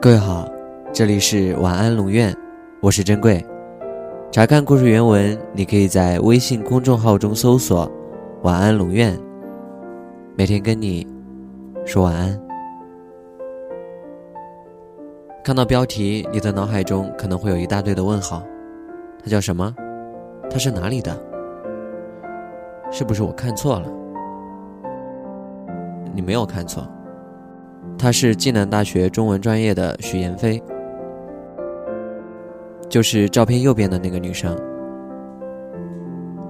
各位好，这里是晚安龙院，我是珍贵。查看故事原文，你可以在微信公众号中搜索“晚安龙院”，每天跟你说晚安。看到标题，你的脑海中可能会有一大堆的问号：他叫什么？他是哪里的？是不是我看错了？你没有看错。她是暨南大学中文专业的许妍飞，就是照片右边的那个女生。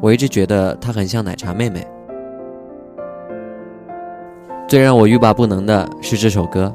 我一直觉得她很像奶茶妹妹。最让我欲罢不能的是这首歌。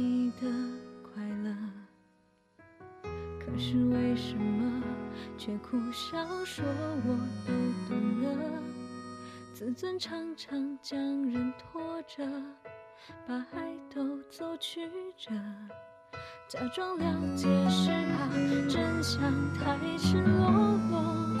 是为什么却苦笑说我都懂了？自尊常常将人拖着，把爱都走曲折，假装了解是怕真相太赤裸裸，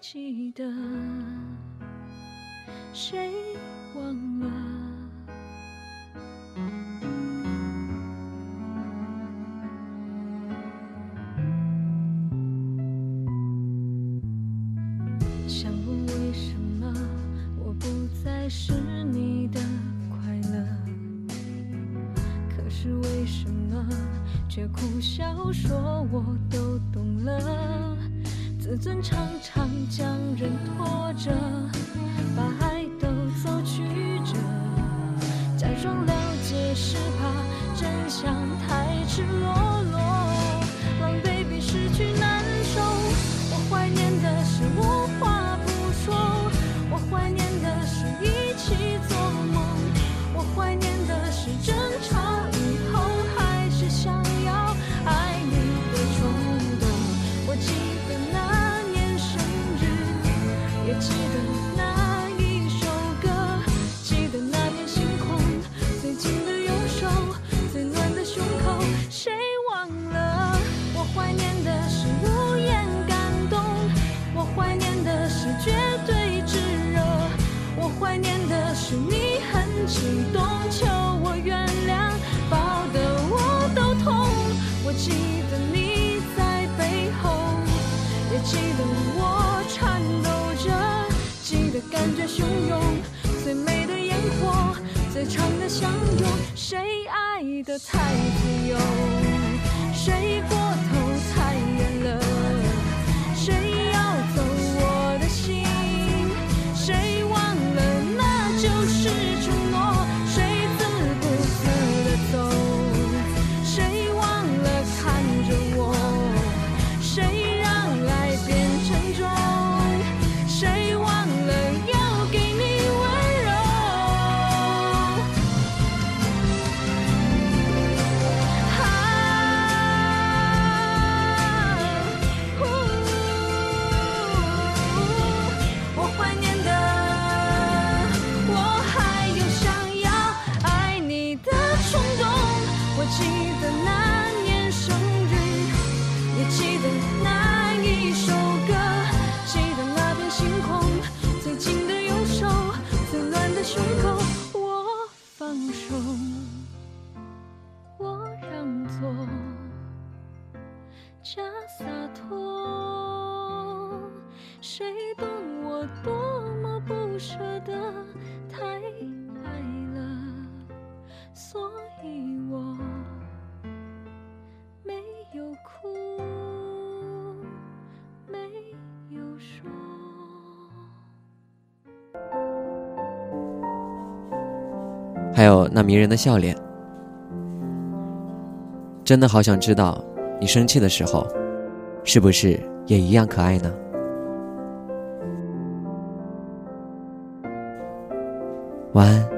记得？谁忘了？想问为什么我不再是你的快乐，可是为什么却苦笑说我的？尊常常将人拖着，把爱都走曲折，假装了解是怕真相太赤裸。感觉汹涌，最美的烟火，最长的相拥，谁爱的太自由，谁过头太远了，舍得，太爱了，所以我没有哭，没有说。还有那迷人的笑脸，真的好想知道，你生气的时候，是不是也一样可爱呢？晚安。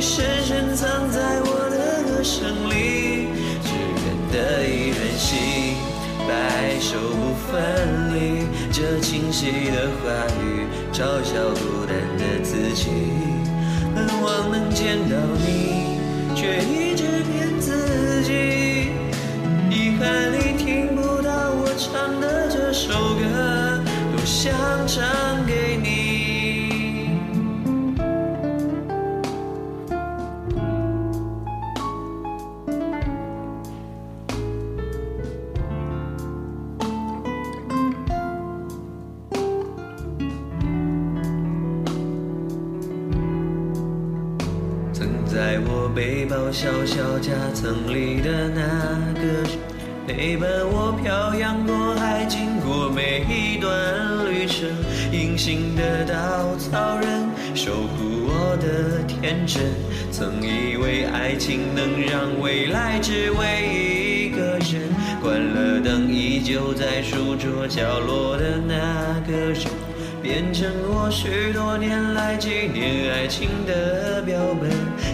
深深藏在我的歌声里，只愿得一人心，白首不分离。这清晰的话语，嘲笑孤单的自己。盼望能见到你，却一直骗背包小小夹层里的那个人，陪伴我漂洋过海，经过每一段旅程。隐形的稻草人，守护我的天真。曾以为爱情能让未来只为一个人，关了灯，依旧在书桌角落的那个人。变成我许多年来纪念爱情的标本，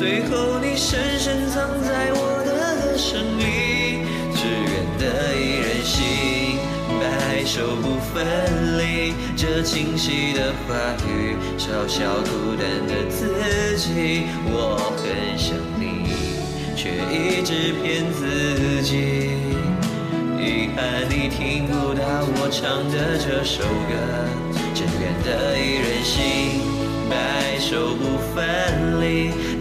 最后你深深藏在我的歌声里，只愿得一人心，白首不分离。这清晰的话语，嘲笑孤单的自己。我很想你，却一直骗自己。遗憾你听不到我唱的这首歌，只愿得一人心。白首不分离，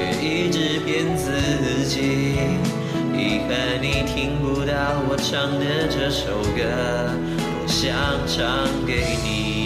却一直骗自己，遗憾你听不到我唱的这首歌，我想唱给你。